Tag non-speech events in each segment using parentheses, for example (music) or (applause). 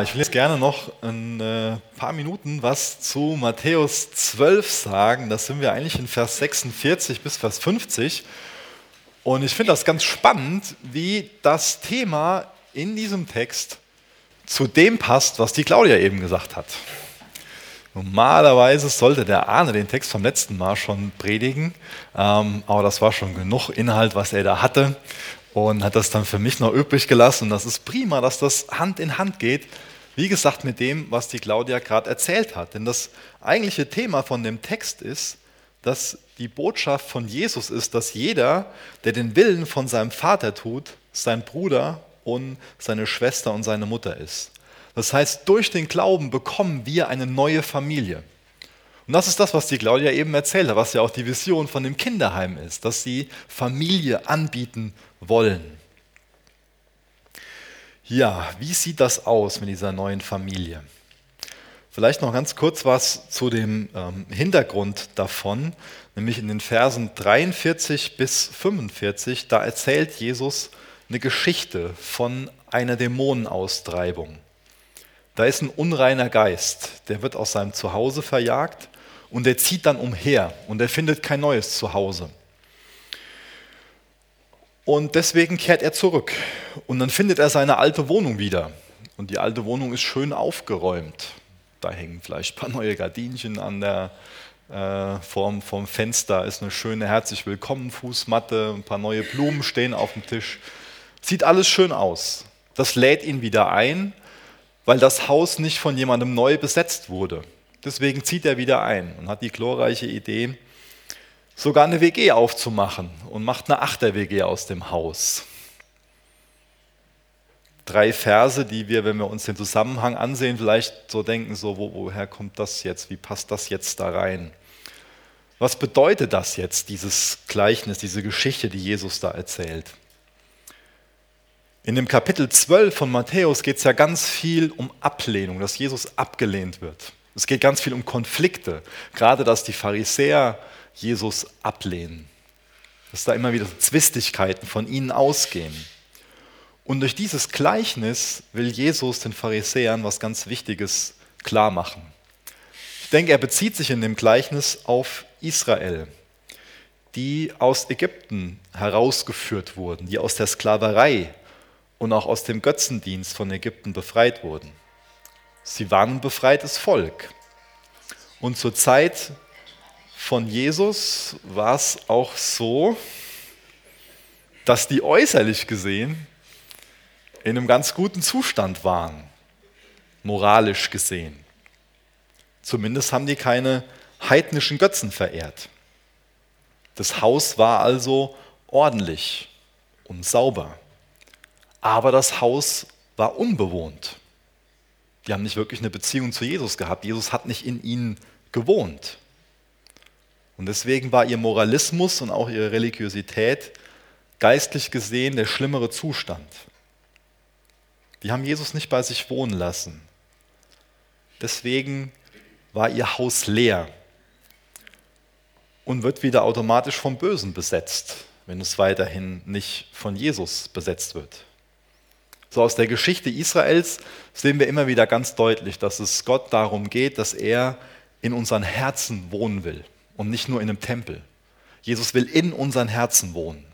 Ich will jetzt gerne noch ein äh, paar Minuten was zu Matthäus 12 sagen. Da sind wir eigentlich in Vers 46 bis Vers 50. Und ich finde das ganz spannend, wie das Thema in diesem Text zu dem passt, was die Claudia eben gesagt hat. Normalerweise sollte der Arne den Text vom letzten Mal schon predigen, ähm, aber das war schon genug Inhalt, was er da hatte und hat das dann für mich noch übrig gelassen. Das ist prima, dass das Hand in Hand geht. Wie gesagt, mit dem, was die Claudia gerade erzählt hat. Denn das eigentliche Thema von dem Text ist, dass die Botschaft von Jesus ist, dass jeder, der den Willen von seinem Vater tut, sein Bruder und seine Schwester und seine Mutter ist. Das heißt, durch den Glauben bekommen wir eine neue Familie. Und das ist das, was die Claudia eben erzählt hat, was ja auch die Vision von dem Kinderheim ist, dass sie Familie anbieten wollen. Ja, wie sieht das aus mit dieser neuen Familie? Vielleicht noch ganz kurz was zu dem ähm, Hintergrund davon, nämlich in den Versen 43 bis 45, da erzählt Jesus eine Geschichte von einer Dämonenaustreibung. Da ist ein unreiner Geist, der wird aus seinem Zuhause verjagt und der zieht dann umher und er findet kein neues Zuhause. Und deswegen kehrt er zurück. Und dann findet er seine alte Wohnung wieder. Und die alte Wohnung ist schön aufgeräumt. Da hängen vielleicht ein paar neue Gardinchen an der äh, vorm, vorm Fenster, ist eine schöne herzlich willkommen Fußmatte, ein paar neue Blumen stehen auf dem Tisch. Sieht alles schön aus. Das lädt ihn wieder ein, weil das Haus nicht von jemandem neu besetzt wurde. Deswegen zieht er wieder ein und hat die glorreiche Idee, sogar eine WG aufzumachen und macht eine Achter-WG aus dem Haus. Drei Verse, die wir, wenn wir uns den Zusammenhang ansehen, vielleicht so denken, so, wo, woher kommt das jetzt, wie passt das jetzt da rein? Was bedeutet das jetzt, dieses Gleichnis, diese Geschichte, die Jesus da erzählt? In dem Kapitel 12 von Matthäus geht es ja ganz viel um Ablehnung, dass Jesus abgelehnt wird. Es geht ganz viel um Konflikte, gerade dass die Pharisäer Jesus ablehnen. Dass da immer wieder Zwistigkeiten von ihnen ausgehen. Und durch dieses Gleichnis will Jesus den Pharisäern was ganz Wichtiges klar machen. Ich denke, er bezieht sich in dem Gleichnis auf Israel, die aus Ägypten herausgeführt wurden, die aus der Sklaverei und auch aus dem Götzendienst von Ägypten befreit wurden. Sie waren ein befreites Volk. Und zur Zeit von Jesus war es auch so, dass die äußerlich gesehen in einem ganz guten Zustand waren, moralisch gesehen. Zumindest haben die keine heidnischen Götzen verehrt. Das Haus war also ordentlich und sauber. Aber das Haus war unbewohnt. Die haben nicht wirklich eine Beziehung zu Jesus gehabt. Jesus hat nicht in ihnen gewohnt. Und deswegen war ihr Moralismus und auch ihre Religiosität geistlich gesehen der schlimmere Zustand. Die haben Jesus nicht bei sich wohnen lassen. Deswegen war ihr Haus leer und wird wieder automatisch vom Bösen besetzt, wenn es weiterhin nicht von Jesus besetzt wird. So aus der Geschichte Israels sehen wir immer wieder ganz deutlich, dass es Gott darum geht, dass er in unseren Herzen wohnen will und nicht nur in einem Tempel. Jesus will in unseren Herzen wohnen.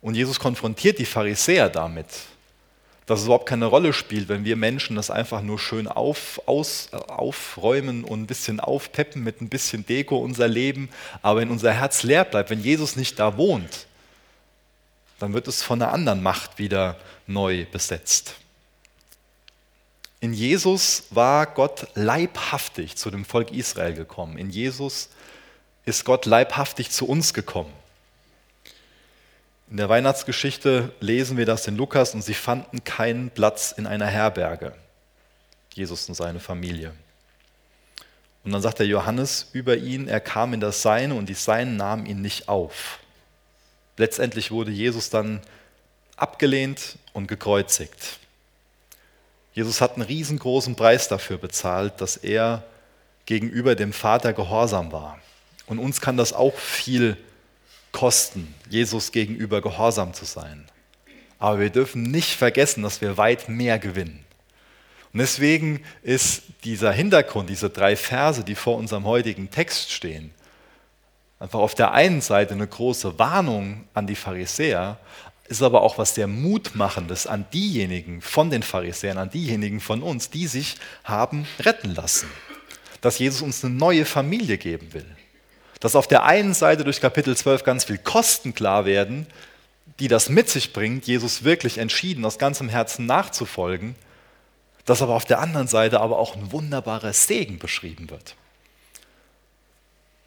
Und Jesus konfrontiert die Pharisäer damit, dass es überhaupt keine Rolle spielt, wenn wir Menschen das einfach nur schön auf, aus, aufräumen und ein bisschen aufpeppen mit ein bisschen Deko unser Leben, aber wenn unser Herz leer bleibt, wenn Jesus nicht da wohnt, dann wird es von einer anderen Macht wieder neu besetzt. In Jesus war Gott leibhaftig zu dem Volk Israel gekommen. In Jesus ist Gott leibhaftig zu uns gekommen. In der Weihnachtsgeschichte lesen wir das in Lukas und sie fanden keinen Platz in einer Herberge. Jesus und seine Familie. Und dann sagt der Johannes über ihn, er kam in das Seine und die Seinen nahmen ihn nicht auf. Letztendlich wurde Jesus dann abgelehnt und gekreuzigt. Jesus hat einen riesengroßen Preis dafür bezahlt, dass er gegenüber dem Vater gehorsam war. Und uns kann das auch viel kosten, Jesus gegenüber gehorsam zu sein. Aber wir dürfen nicht vergessen, dass wir weit mehr gewinnen. Und deswegen ist dieser Hintergrund, diese drei Verse, die vor unserem heutigen Text stehen, einfach auf der einen Seite eine große Warnung an die Pharisäer, ist aber auch was sehr Mutmachendes an diejenigen von den Pharisäern, an diejenigen von uns, die sich haben retten lassen. Dass Jesus uns eine neue Familie geben will. Dass auf der einen Seite durch Kapitel 12 ganz viel Kosten klar werden, die das mit sich bringt, Jesus wirklich entschieden aus ganzem Herzen nachzufolgen, dass aber auf der anderen Seite aber auch ein wunderbarer Segen beschrieben wird.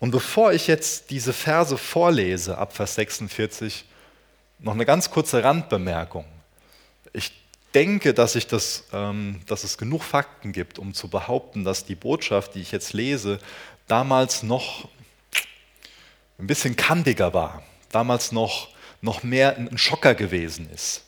Und bevor ich jetzt diese Verse vorlese, ab Vers 46, noch eine ganz kurze Randbemerkung. Ich denke, dass, ich das, ähm, dass es genug Fakten gibt, um zu behaupten, dass die Botschaft, die ich jetzt lese, damals noch ein bisschen kantiger war, damals noch, noch mehr ein Schocker gewesen ist.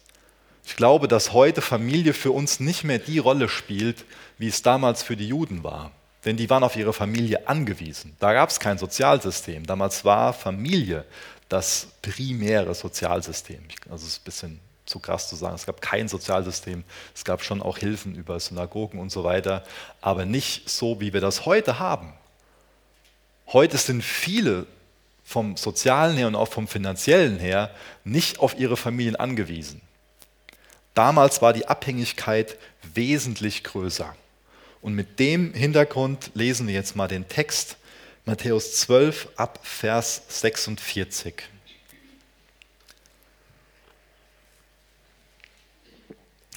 Ich glaube, dass heute Familie für uns nicht mehr die Rolle spielt, wie es damals für die Juden war denn die waren auf ihre Familie angewiesen. Da gab es kein Sozialsystem. Damals war Familie das primäre Sozialsystem. Also es ist ein bisschen zu krass zu sagen, es gab kein Sozialsystem, es gab schon auch Hilfen über Synagogen und so weiter, aber nicht so, wie wir das heute haben. Heute sind viele vom sozialen her und auch vom finanziellen her nicht auf ihre Familien angewiesen. Damals war die Abhängigkeit wesentlich größer. Und mit dem Hintergrund lesen wir jetzt mal den Text Matthäus 12 ab Vers 46.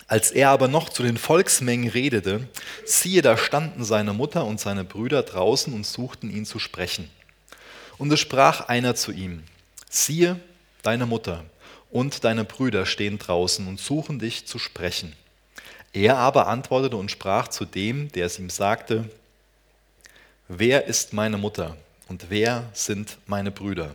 Als er aber noch zu den Volksmengen redete, siehe, da standen seine Mutter und seine Brüder draußen und suchten ihn zu sprechen. Und es sprach einer zu ihm, siehe, deine Mutter und deine Brüder stehen draußen und suchen dich zu sprechen. Er aber antwortete und sprach zu dem, der es ihm sagte, wer ist meine Mutter und wer sind meine Brüder?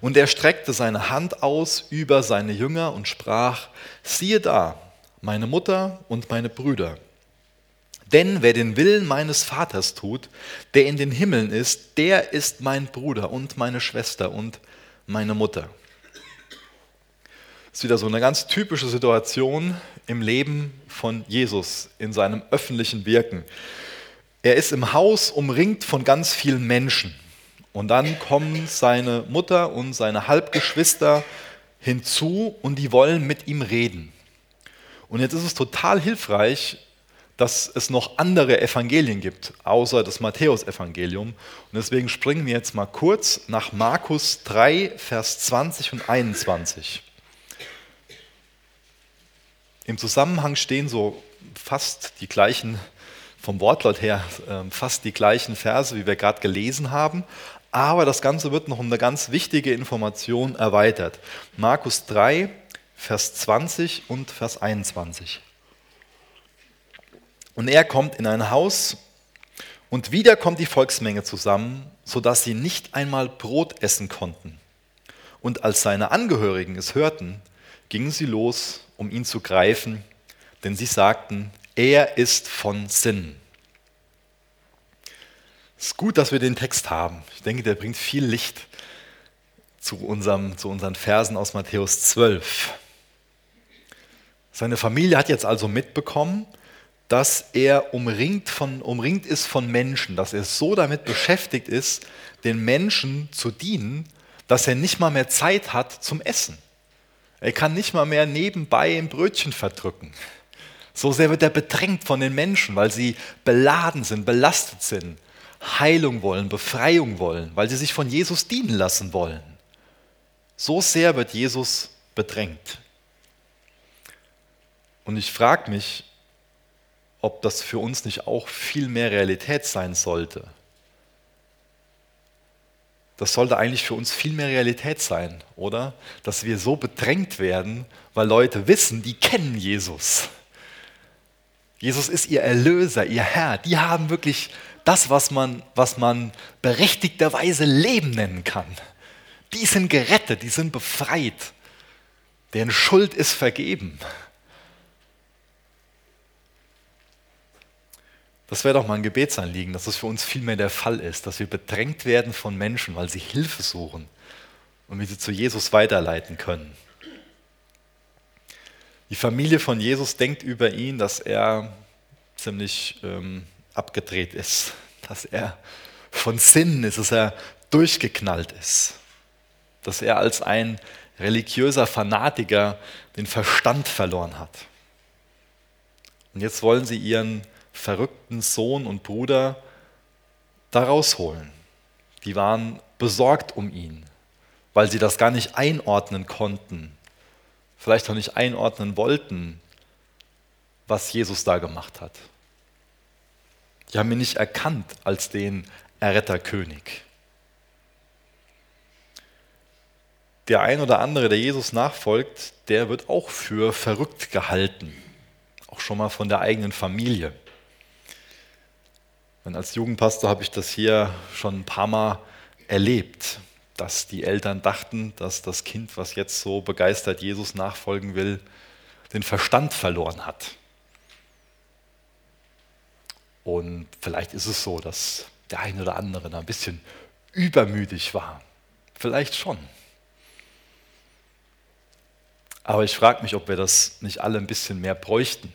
Und er streckte seine Hand aus über seine Jünger und sprach, siehe da, meine Mutter und meine Brüder. Denn wer den Willen meines Vaters tut, der in den Himmeln ist, der ist mein Bruder und meine Schwester und meine Mutter. Das ist wieder so eine ganz typische Situation im Leben von Jesus, in seinem öffentlichen Wirken. Er ist im Haus umringt von ganz vielen Menschen. Und dann kommen seine Mutter und seine Halbgeschwister hinzu und die wollen mit ihm reden. Und jetzt ist es total hilfreich, dass es noch andere Evangelien gibt, außer das Matthäusevangelium. Und deswegen springen wir jetzt mal kurz nach Markus 3, Vers 20 und 21. Im Zusammenhang stehen so fast die gleichen, vom Wortlaut her, ähm, fast die gleichen Verse, wie wir gerade gelesen haben, aber das Ganze wird noch um eine ganz wichtige Information erweitert. Markus 3, Vers 20 und Vers 21. Und er kommt in ein Haus und wieder kommt die Volksmenge zusammen, sodass sie nicht einmal Brot essen konnten. Und als seine Angehörigen es hörten, gingen sie los um ihn zu greifen, denn sie sagten, er ist von Sinn. Es ist gut, dass wir den Text haben. Ich denke, der bringt viel Licht zu, unserem, zu unseren Versen aus Matthäus 12. Seine Familie hat jetzt also mitbekommen, dass er umringt, von, umringt ist von Menschen, dass er so damit beschäftigt ist, den Menschen zu dienen, dass er nicht mal mehr Zeit hat zum Essen. Er kann nicht mal mehr nebenbei ein Brötchen verdrücken. So sehr wird er bedrängt von den Menschen, weil sie beladen sind, belastet sind, Heilung wollen, Befreiung wollen, weil sie sich von Jesus dienen lassen wollen. So sehr wird Jesus bedrängt. Und ich frage mich, ob das für uns nicht auch viel mehr Realität sein sollte. Das sollte eigentlich für uns viel mehr Realität sein, oder? Dass wir so bedrängt werden, weil Leute wissen, die kennen Jesus. Jesus ist ihr Erlöser, ihr Herr. Die haben wirklich das, was man, was man berechtigterweise Leben nennen kann. Die sind gerettet, die sind befreit. Deren Schuld ist vergeben. Das wäre doch mal ein Gebetsanliegen, dass das für uns viel mehr der Fall ist, dass wir bedrängt werden von Menschen, weil sie Hilfe suchen und wir sie zu Jesus weiterleiten können. Die Familie von Jesus denkt über ihn, dass er ziemlich ähm, abgedreht ist, (laughs) dass er von Sinnen ist, dass er durchgeknallt ist, dass er als ein religiöser Fanatiker den Verstand verloren hat. Und jetzt wollen sie ihren verrückten Sohn und Bruder da rausholen. Die waren besorgt um ihn, weil sie das gar nicht einordnen konnten, vielleicht auch nicht einordnen wollten, was Jesus da gemacht hat. Die haben ihn nicht erkannt als den Erretterkönig. Der ein oder andere, der Jesus nachfolgt, der wird auch für verrückt gehalten, auch schon mal von der eigenen Familie. Und als Jugendpastor habe ich das hier schon ein paar Mal erlebt, dass die Eltern dachten, dass das Kind, was jetzt so begeistert Jesus nachfolgen will, den Verstand verloren hat. Und vielleicht ist es so, dass der eine oder andere da ein bisschen übermütig war. Vielleicht schon. Aber ich frage mich, ob wir das nicht alle ein bisschen mehr bräuchten.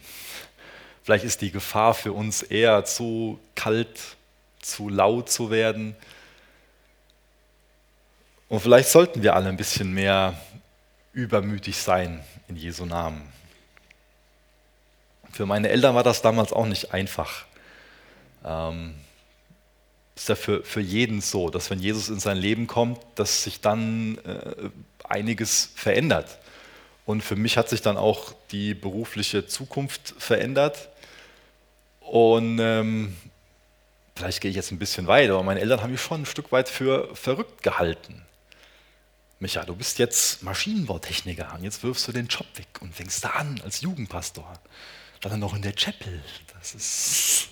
Vielleicht ist die Gefahr für uns eher zu kalt, zu laut zu werden. Und vielleicht sollten wir alle ein bisschen mehr übermütig sein in Jesu Namen. Für meine Eltern war das damals auch nicht einfach. Ähm, ist ja für, für jeden so, dass wenn Jesus in sein Leben kommt, dass sich dann äh, einiges verändert. Und für mich hat sich dann auch die berufliche Zukunft verändert. Und ähm, vielleicht gehe ich jetzt ein bisschen weiter, aber meine Eltern haben mich schon ein Stück weit für verrückt gehalten. Micha, du bist jetzt Maschinenbautechniker und jetzt wirfst du den Job weg und fängst da an als Jugendpastor. Dann noch in der Chapel. Das ist.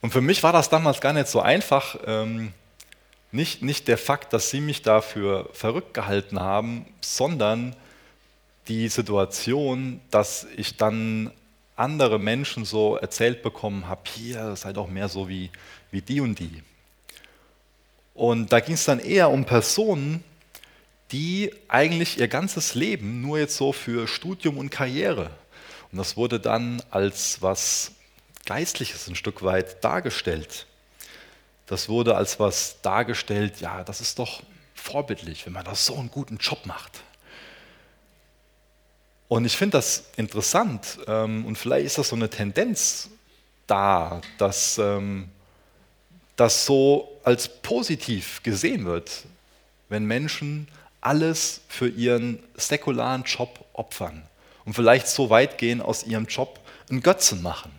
Und für mich war das damals gar nicht so einfach. Ähm, nicht, nicht der Fakt, dass sie mich dafür verrückt gehalten haben, sondern die Situation, dass ich dann andere Menschen so erzählt bekommen habe, hier sei doch mehr so wie, wie die und die. Und da ging es dann eher um Personen, die eigentlich ihr ganzes Leben nur jetzt so für Studium und Karriere. Und das wurde dann als was Geistliches ein Stück weit dargestellt. Das wurde als was dargestellt, ja, das ist doch vorbildlich, wenn man das so einen guten Job macht. Und ich finde das interessant ähm, und vielleicht ist das so eine Tendenz da, dass ähm, das so als positiv gesehen wird, wenn Menschen alles für ihren säkularen Job opfern und vielleicht so weit gehen, aus ihrem Job einen Götzen machen.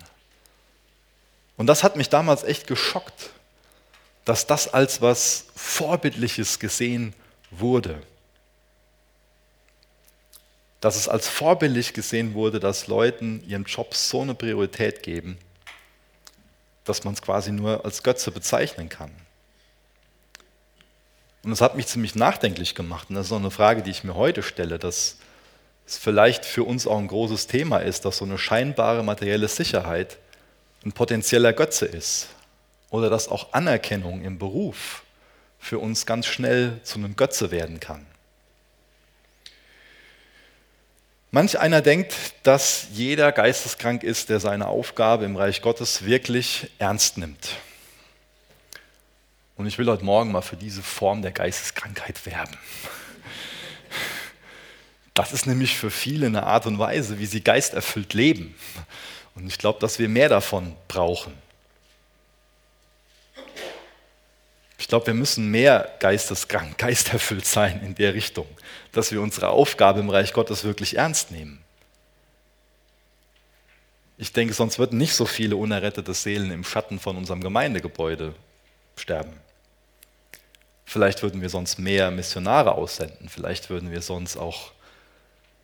Und das hat mich damals echt geschockt, dass das als was Vorbildliches gesehen wurde dass es als vorbildlich gesehen wurde, dass Leuten ihrem Job so eine Priorität geben, dass man es quasi nur als Götze bezeichnen kann. Und das hat mich ziemlich nachdenklich gemacht. Und das ist auch eine Frage, die ich mir heute stelle, dass es vielleicht für uns auch ein großes Thema ist, dass so eine scheinbare materielle Sicherheit ein potenzieller Götze ist. Oder dass auch Anerkennung im Beruf für uns ganz schnell zu einem Götze werden kann. Manch einer denkt, dass jeder geisteskrank ist, der seine Aufgabe im Reich Gottes wirklich ernst nimmt. Und ich will heute Morgen mal für diese Form der Geisteskrankheit werben. Das ist nämlich für viele eine Art und Weise, wie sie geisterfüllt leben. Und ich glaube, dass wir mehr davon brauchen. Ich glaube, wir müssen mehr geisteskrank, (laughs) geisterfüllt sein in der Richtung, dass wir unsere Aufgabe im Reich Gottes wirklich ernst nehmen. Ich denke, sonst würden nicht so viele unerrettete Seelen im Schatten von unserem Gemeindegebäude sterben. Vielleicht würden wir sonst mehr Missionare aussenden. Vielleicht würden wir sonst auch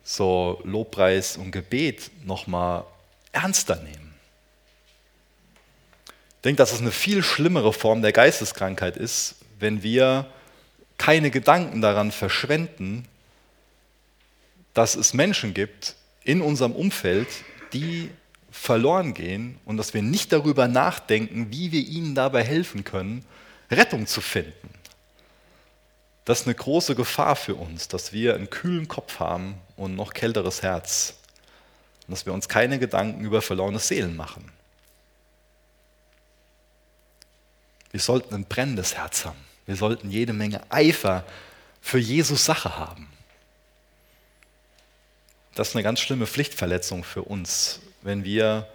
so Lobpreis und Gebet nochmal ernster nehmen. Ich denke, dass es eine viel schlimmere Form der Geisteskrankheit ist, wenn wir keine Gedanken daran verschwenden, dass es Menschen gibt in unserem Umfeld, die verloren gehen und dass wir nicht darüber nachdenken, wie wir ihnen dabei helfen können, Rettung zu finden. Das ist eine große Gefahr für uns, dass wir einen kühlen Kopf haben und noch kälteres Herz. Und dass wir uns keine Gedanken über verlorene Seelen machen. Wir sollten ein brennendes Herz haben. Wir sollten jede Menge Eifer für Jesus Sache haben. Das ist eine ganz schlimme Pflichtverletzung für uns, wenn wir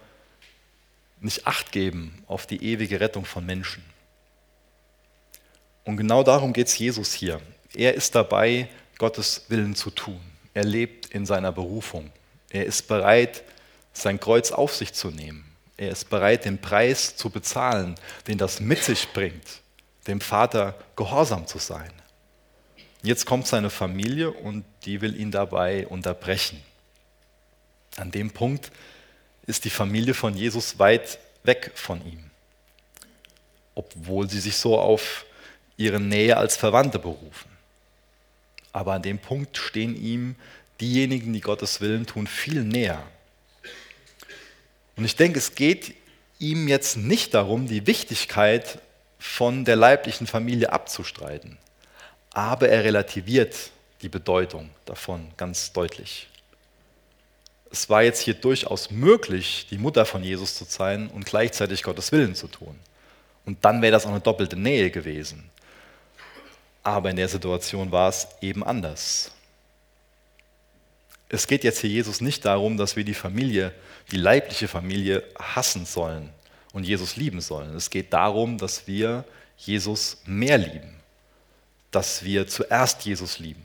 nicht acht geben auf die ewige Rettung von Menschen. Und genau darum geht es Jesus hier. Er ist dabei, Gottes Willen zu tun. Er lebt in seiner Berufung. Er ist bereit, sein Kreuz auf sich zu nehmen. Er ist bereit, den Preis zu bezahlen, den das mit sich bringt, dem Vater gehorsam zu sein. Jetzt kommt seine Familie und die will ihn dabei unterbrechen. An dem Punkt ist die Familie von Jesus weit weg von ihm, obwohl sie sich so auf ihre Nähe als Verwandte berufen. Aber an dem Punkt stehen ihm diejenigen, die Gottes Willen tun, viel näher. Und ich denke, es geht ihm jetzt nicht darum, die Wichtigkeit von der leiblichen Familie abzustreiten, aber er relativiert die Bedeutung davon ganz deutlich es war jetzt hier durchaus möglich, die Mutter von Jesus zu sein und gleichzeitig Gottes Willen zu tun. Und dann wäre das auch eine doppelte Nähe gewesen. Aber in der Situation war es eben anders. Es geht jetzt hier Jesus nicht darum, dass wir die Familie, die leibliche Familie hassen sollen und Jesus lieben sollen. Es geht darum, dass wir Jesus mehr lieben, dass wir zuerst Jesus lieben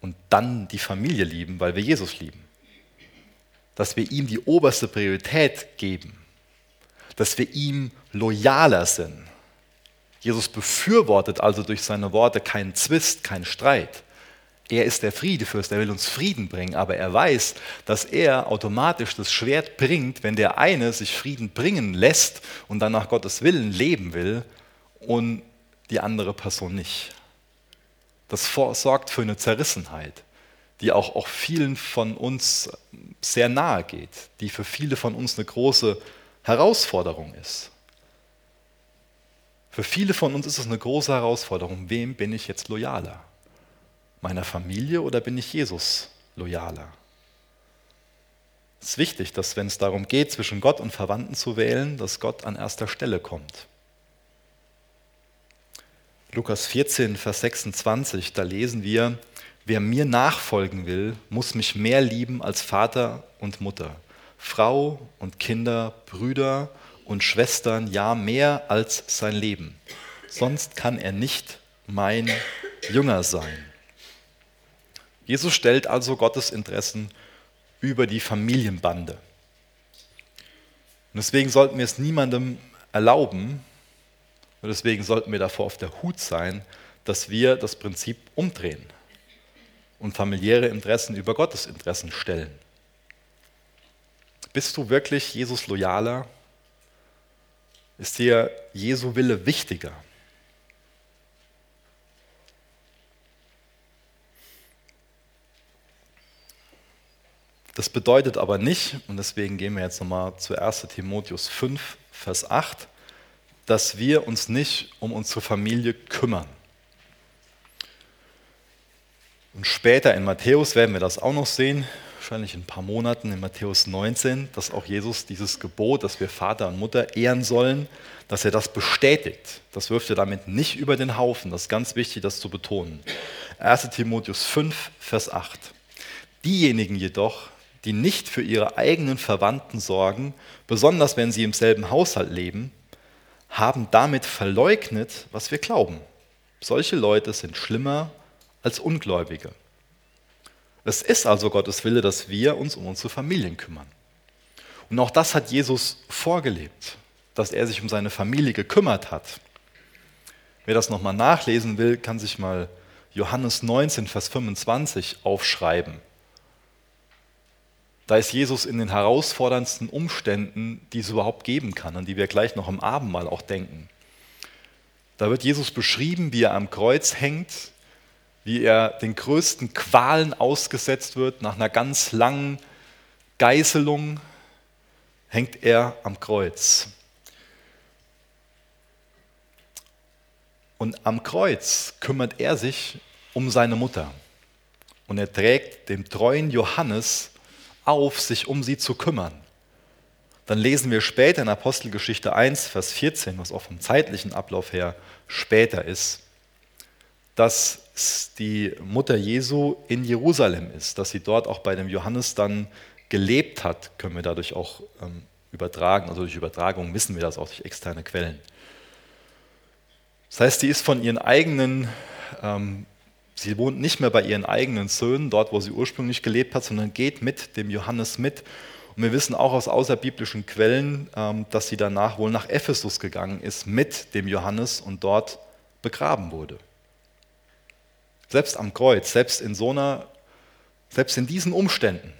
und dann die Familie lieben, weil wir Jesus lieben dass wir ihm die oberste Priorität geben, dass wir ihm loyaler sind. Jesus befürwortet also durch seine Worte keinen Zwist, keinen Streit. Er ist der Friedefürst, er will uns Frieden bringen, aber er weiß, dass er automatisch das Schwert bringt, wenn der eine sich Frieden bringen lässt und dann nach Gottes Willen leben will und die andere Person nicht. Das sorgt für eine Zerrissenheit die auch, auch vielen von uns sehr nahe geht, die für viele von uns eine große Herausforderung ist. Für viele von uns ist es eine große Herausforderung, wem bin ich jetzt loyaler? Meiner Familie oder bin ich Jesus loyaler? Es ist wichtig, dass wenn es darum geht, zwischen Gott und Verwandten zu wählen, dass Gott an erster Stelle kommt. Lukas 14, Vers 26, da lesen wir, Wer mir nachfolgen will, muss mich mehr lieben als Vater und Mutter, Frau und Kinder, Brüder und Schwestern, ja mehr als sein Leben. Sonst kann er nicht mein Jünger sein. Jesus stellt also Gottes Interessen über die Familienbande. Und deswegen sollten wir es niemandem erlauben, und deswegen sollten wir davor auf der Hut sein, dass wir das Prinzip umdrehen und familiäre Interessen über Gottes Interessen stellen. Bist du wirklich Jesus loyaler? Ist dir Jesu Wille wichtiger? Das bedeutet aber nicht, und deswegen gehen wir jetzt nochmal zu 1 Timotheus 5, Vers 8, dass wir uns nicht um unsere Familie kümmern. Und später in Matthäus werden wir das auch noch sehen, wahrscheinlich in ein paar Monaten in Matthäus 19, dass auch Jesus dieses Gebot, dass wir Vater und Mutter ehren sollen, dass er das bestätigt. Das wirft er damit nicht über den Haufen. Das ist ganz wichtig, das zu betonen. 1 Timotheus 5, Vers 8. Diejenigen jedoch, die nicht für ihre eigenen Verwandten sorgen, besonders wenn sie im selben Haushalt leben, haben damit verleugnet, was wir glauben. Solche Leute sind schlimmer als Ungläubige. Es ist also Gottes Wille, dass wir uns um unsere Familien kümmern. Und auch das hat Jesus vorgelebt, dass er sich um seine Familie gekümmert hat. Wer das nochmal nachlesen will, kann sich mal Johannes 19, Vers 25 aufschreiben. Da ist Jesus in den herausforderndsten Umständen, die es überhaupt geben kann, an die wir gleich noch im Abendmahl auch denken. Da wird Jesus beschrieben, wie er am Kreuz hängt, wie er den größten Qualen ausgesetzt wird. Nach einer ganz langen Geißelung hängt er am Kreuz. Und am Kreuz kümmert er sich um seine Mutter. Und er trägt dem treuen Johannes auf, sich um sie zu kümmern. Dann lesen wir später in Apostelgeschichte 1, Vers 14, was auch vom zeitlichen Ablauf her später ist, dass die Mutter Jesu in Jerusalem ist, dass sie dort auch bei dem Johannes dann gelebt hat, können wir dadurch auch ähm, übertragen. Also durch Übertragung wissen wir das auch durch externe Quellen. Das heißt, sie ist von ihren eigenen, ähm, sie wohnt nicht mehr bei ihren eigenen Söhnen, dort wo sie ursprünglich gelebt hat, sondern geht mit dem Johannes mit. Und wir wissen auch aus außerbiblischen Quellen, ähm, dass sie danach wohl nach Ephesus gegangen ist mit dem Johannes und dort begraben wurde. Selbst am Kreuz, selbst in so einer, selbst in diesen Umständen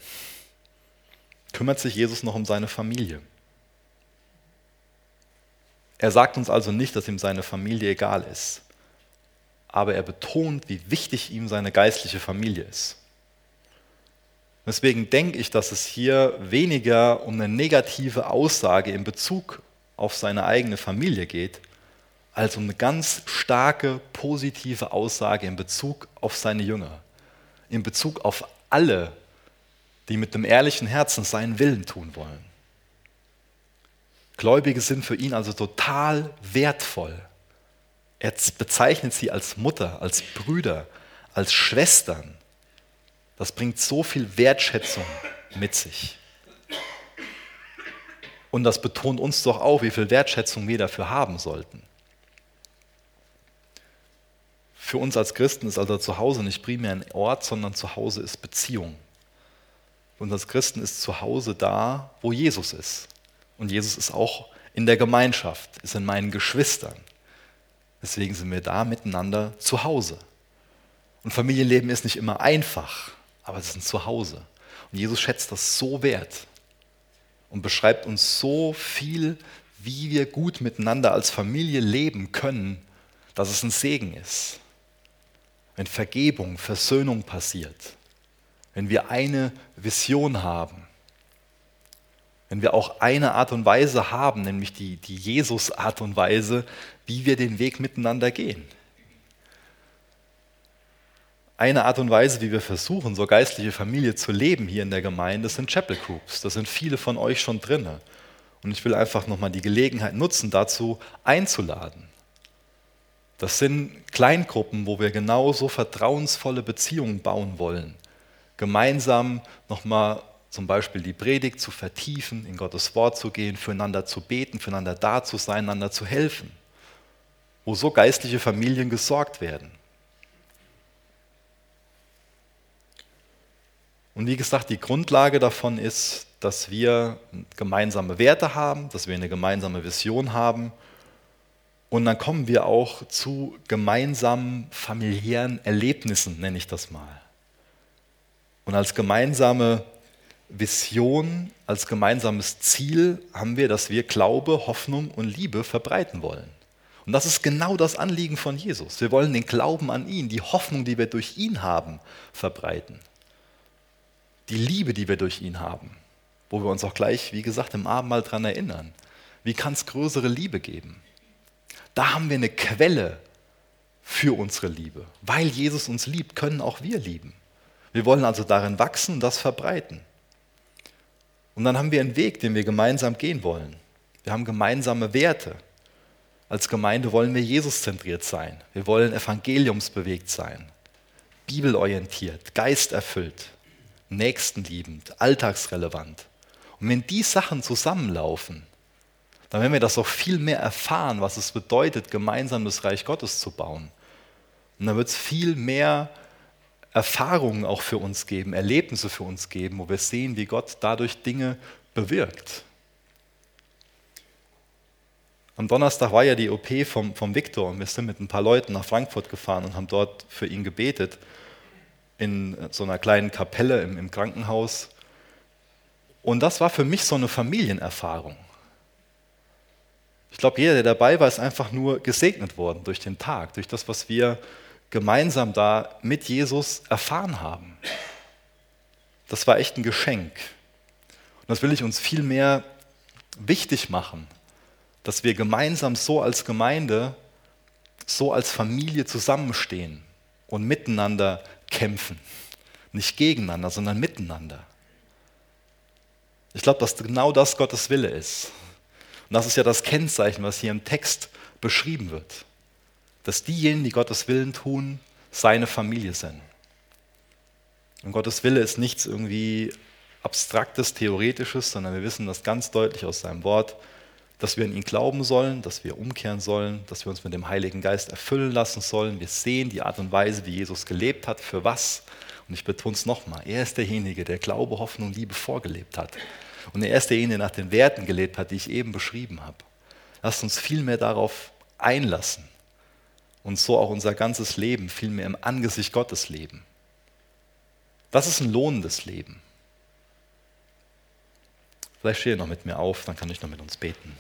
kümmert sich Jesus noch um seine Familie. Er sagt uns also nicht, dass ihm seine Familie egal ist, aber er betont, wie wichtig ihm seine geistliche Familie ist. Deswegen denke ich, dass es hier weniger um eine negative Aussage in Bezug auf seine eigene Familie geht, als um eine ganz starke positive Aussage in Bezug auf seine Jünger, in Bezug auf alle, die mit dem ehrlichen Herzen seinen Willen tun wollen. Gläubige sind für ihn also total wertvoll. Er bezeichnet sie als Mutter, als Brüder, als Schwestern. Das bringt so viel Wertschätzung mit sich. Und das betont uns doch auch, wie viel Wertschätzung wir dafür haben sollten. Für uns als Christen ist also zu Hause nicht primär ein Ort, sondern zu Hause ist Beziehung. Und als Christen ist zu Hause da, wo Jesus ist. Und Jesus ist auch in der Gemeinschaft, ist in meinen Geschwistern. Deswegen sind wir da miteinander zu Hause. Und Familienleben ist nicht immer einfach, aber es ist ein Zuhause. Und Jesus schätzt das so wert und beschreibt uns so viel, wie wir gut miteinander als Familie leben können, dass es ein Segen ist. Wenn Vergebung, Versöhnung passiert, wenn wir eine Vision haben, wenn wir auch eine Art und Weise haben, nämlich die, die Jesus-Art und Weise, wie wir den Weg miteinander gehen. Eine Art und Weise, wie wir versuchen, so geistliche Familie zu leben hier in der Gemeinde, sind Chapel Groups. Da sind viele von euch schon drin. Und ich will einfach nochmal die Gelegenheit nutzen, dazu einzuladen. Das sind Kleingruppen, wo wir genauso vertrauensvolle Beziehungen bauen wollen gemeinsam nochmal zum Beispiel die Predigt zu vertiefen, in Gottes Wort zu gehen, füreinander zu beten, füreinander da zu sein, einander zu helfen, wo so geistliche Familien gesorgt werden. Und wie gesagt, die Grundlage davon ist, dass wir gemeinsame Werte haben, dass wir eine gemeinsame Vision haben. Und dann kommen wir auch zu gemeinsamen familiären Erlebnissen, nenne ich das mal. Und als gemeinsame Vision, als gemeinsames Ziel haben wir, dass wir Glaube, Hoffnung und Liebe verbreiten wollen. Und das ist genau das Anliegen von Jesus. Wir wollen den Glauben an ihn, die Hoffnung, die wir durch ihn haben, verbreiten. Die Liebe, die wir durch ihn haben, wo wir uns auch gleich, wie gesagt, im Abendmahl daran erinnern. Wie kann es größere Liebe geben? Da haben wir eine Quelle für unsere Liebe. Weil Jesus uns liebt, können auch wir lieben. Wir wollen also darin wachsen und das verbreiten. Und dann haben wir einen Weg, den wir gemeinsam gehen wollen. Wir haben gemeinsame Werte. Als Gemeinde wollen wir Jesus-zentriert sein. Wir wollen evangeliumsbewegt sein, bibelorientiert, geisterfüllt, nächstenliebend, alltagsrelevant. Und wenn die Sachen zusammenlaufen, dann werden wir das auch viel mehr erfahren, was es bedeutet, gemeinsam das Reich Gottes zu bauen. Und dann wird es viel mehr Erfahrungen auch für uns geben, Erlebnisse für uns geben, wo wir sehen, wie Gott dadurch Dinge bewirkt. Am Donnerstag war ja die OP vom, vom Viktor und wir sind mit ein paar Leuten nach Frankfurt gefahren und haben dort für ihn gebetet, in so einer kleinen Kapelle im, im Krankenhaus. Und das war für mich so eine Familienerfahrung. Ich glaube, jeder, der dabei war, ist einfach nur gesegnet worden durch den Tag, durch das, was wir gemeinsam da mit Jesus erfahren haben. Das war echt ein Geschenk. Und das will ich uns viel mehr wichtig machen, dass wir gemeinsam so als Gemeinde so als Familie zusammenstehen und miteinander kämpfen. Nicht gegeneinander, sondern miteinander. Ich glaube, dass genau das Gottes Wille ist. Und das ist ja das Kennzeichen, was hier im Text beschrieben wird. Dass diejenigen, die Gottes Willen tun, seine Familie sind. Und Gottes Wille ist nichts irgendwie Abstraktes, Theoretisches, sondern wir wissen das ganz deutlich aus seinem Wort, dass wir an ihn glauben sollen, dass wir umkehren sollen, dass wir uns mit dem Heiligen Geist erfüllen lassen sollen. Wir sehen die Art und Weise, wie Jesus gelebt hat, für was. Und ich betone es nochmal, er ist derjenige, der Glaube, Hoffnung, Liebe vorgelebt hat. Und er ist derjenige, der nach den Werten gelebt hat, die ich eben beschrieben habe. Lasst uns viel mehr darauf einlassen und so auch unser ganzes Leben viel mehr im Angesicht Gottes leben. Das ist ein lohnendes Leben. Vielleicht stehe noch mit mir auf, dann kann ich noch mit uns beten.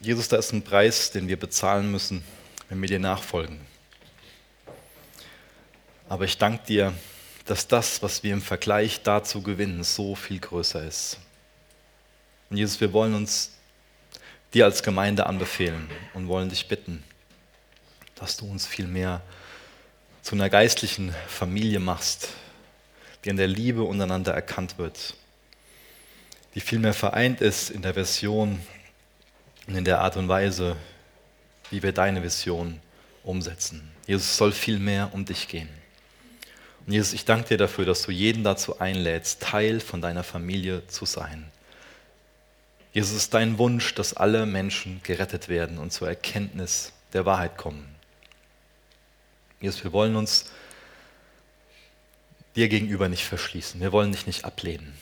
Jesus, da ist ein Preis, den wir bezahlen müssen, wenn wir dir nachfolgen. Aber ich danke dir, dass das, was wir im Vergleich dazu gewinnen, so viel größer ist. Und Jesus, wir wollen uns dir als Gemeinde anbefehlen und wollen dich bitten, dass du uns viel mehr zu einer geistlichen Familie machst, die in der Liebe untereinander erkannt wird, die viel mehr vereint ist in der Version und in der Art und Weise, wie wir deine Vision umsetzen. Jesus, es soll viel mehr um dich gehen. Und Jesus, ich danke dir dafür, dass du jeden dazu einlädst, Teil von deiner Familie zu sein. Jesus, es ist dein Wunsch, dass alle Menschen gerettet werden und zur Erkenntnis der Wahrheit kommen. Jesus, wir wollen uns dir gegenüber nicht verschließen. Wir wollen dich nicht ablehnen.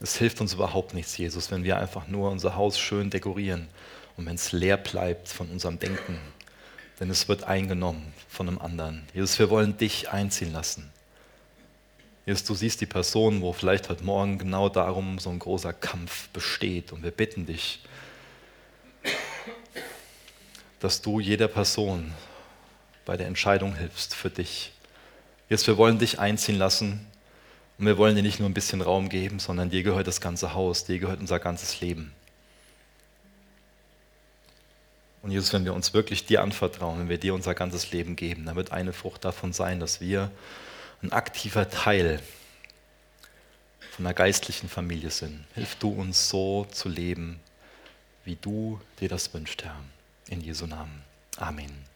Es hilft uns überhaupt nichts, Jesus, wenn wir einfach nur unser Haus schön dekorieren und wenn es leer bleibt von unserem Denken, denn es wird eingenommen von einem anderen. Jesus, wir wollen dich einziehen lassen. Jesus, du siehst die Person, wo vielleicht heute Morgen genau darum so ein großer Kampf besteht und wir bitten dich, dass du jeder Person bei der Entscheidung hilfst für dich. Jesus, wir wollen dich einziehen lassen und wir wollen dir nicht nur ein bisschen Raum geben, sondern dir gehört das ganze Haus, dir gehört unser ganzes Leben. Und Jesus, wenn wir uns wirklich dir anvertrauen, wenn wir dir unser ganzes Leben geben, dann wird eine Frucht davon sein, dass wir ein aktiver Teil von einer geistlichen Familie sind. Hilf du uns so zu leben, wie du dir das wünscht, Herr. In Jesu Namen. Amen.